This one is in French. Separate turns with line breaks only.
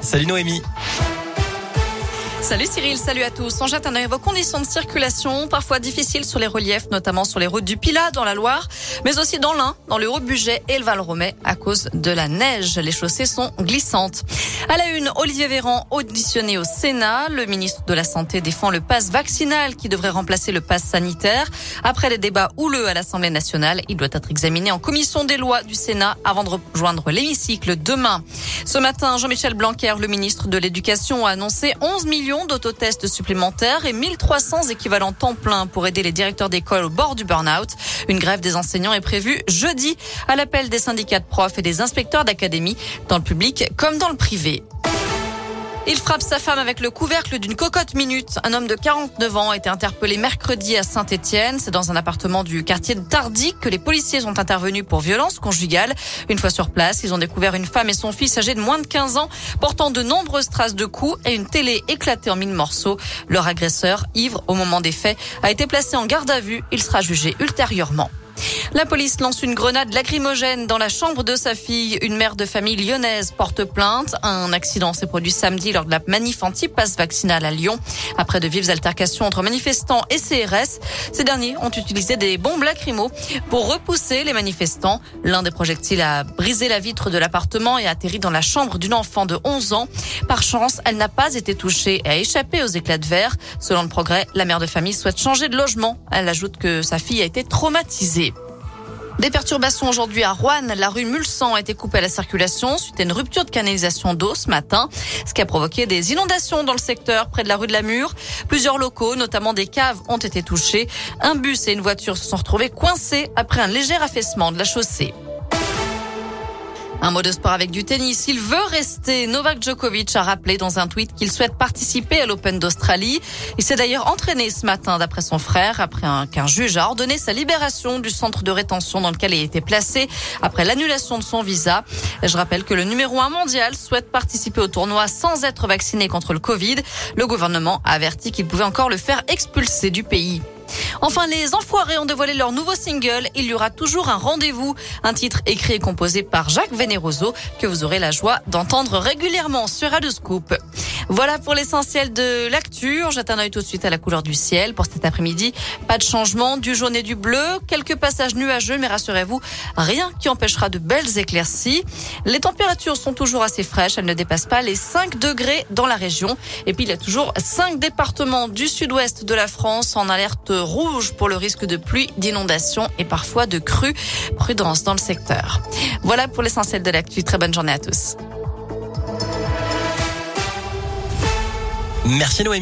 Salut Noémie.
Salut Cyril, salut à tous. On jette un œil vos conditions de circulation, parfois difficiles sur les reliefs, notamment sur les routes du Pilat dans la Loire, mais aussi dans l'Ain, dans le Haut-Budget et le Val-Romais à cause de la neige. Les chaussées sont glissantes. À la une, Olivier Véran auditionné au Sénat. Le ministre de la Santé défend le pass vaccinal qui devrait remplacer le pass sanitaire. Après les débats houleux à l'Assemblée nationale, il doit être examiné en commission des lois du Sénat avant de rejoindre l'hémicycle demain. Ce matin, Jean-Michel Blanquer, le ministre de l'Éducation, a annoncé 11 millions d'autotests supplémentaires et 1300 équivalents temps plein pour aider les directeurs d'école au bord du burn-out. Une grève des enseignants est prévue jeudi à l'appel des syndicats de profs et des inspecteurs d'académie dans le public comme dans le privé. Il frappe sa femme avec le couvercle d'une cocotte minute. Un homme de 49 ans a été interpellé mercredi à Saint-Etienne. C'est dans un appartement du quartier de Tardy que les policiers sont intervenus pour violence conjugale. Une fois sur place, ils ont découvert une femme et son fils âgés de moins de 15 ans portant de nombreuses traces de coups et une télé éclatée en mille morceaux. Leur agresseur, ivre au moment des faits, a été placé en garde à vue. Il sera jugé ultérieurement. La police lance une grenade lacrymogène dans la chambre de sa fille. Une mère de famille lyonnaise porte plainte. Un accident s'est produit samedi lors de la manif anti-passe vaccinale à Lyon. Après de vives altercations entre manifestants et CRS, ces derniers ont utilisé des bombes lacrymo pour repousser les manifestants. L'un des projectiles a brisé la vitre de l'appartement et a atterri dans la chambre d'une enfant de 11 ans. Par chance, elle n'a pas été touchée et a échappé aux éclats de verre. Selon le progrès, la mère de famille souhaite changer de logement. Elle ajoute que sa fille a été traumatisée. Des perturbations aujourd'hui à Rouen. La rue Mulsan a été coupée à la circulation suite à une rupture de canalisation d'eau ce matin, ce qui a provoqué des inondations dans le secteur près de la rue de la Mure. Plusieurs locaux, notamment des caves, ont été touchés. Un bus et une voiture se sont retrouvés coincés après un léger affaissement de la chaussée. Un mot de sport avec du tennis. Il veut rester. Novak Djokovic a rappelé dans un tweet qu'il souhaite participer à l'Open d'Australie. Il s'est d'ailleurs entraîné ce matin d'après son frère après qu'un juge a ordonné sa libération du centre de rétention dans lequel il était placé après l'annulation de son visa. Je rappelle que le numéro un mondial souhaite participer au tournoi sans être vacciné contre le Covid. Le gouvernement a averti qu'il pouvait encore le faire expulser du pays. Enfin, les Enfoirés ont dévoilé leur nouveau single. Il y aura toujours un rendez-vous. Un titre écrit et composé par Jacques Veneroso que vous aurez la joie d'entendre régulièrement sur Radio Scoop. Voilà pour l'essentiel de l'actu. Jette un œil tout de suite à la couleur du ciel. Pour cet après-midi, pas de changement, du jaune et du bleu. Quelques passages nuageux, mais rassurez-vous, rien qui empêchera de belles éclaircies. Les températures sont toujours assez fraîches. Elles ne dépassent pas les 5 degrés dans la région. Et puis, il y a toujours 5 départements du sud-ouest de la France en alerte rouge pour le risque de pluie, d'inondation et parfois de crues. Prudence dans le secteur. Voilà pour l'essentiel de l'actu. Très bonne journée à tous.
Merci Noémie.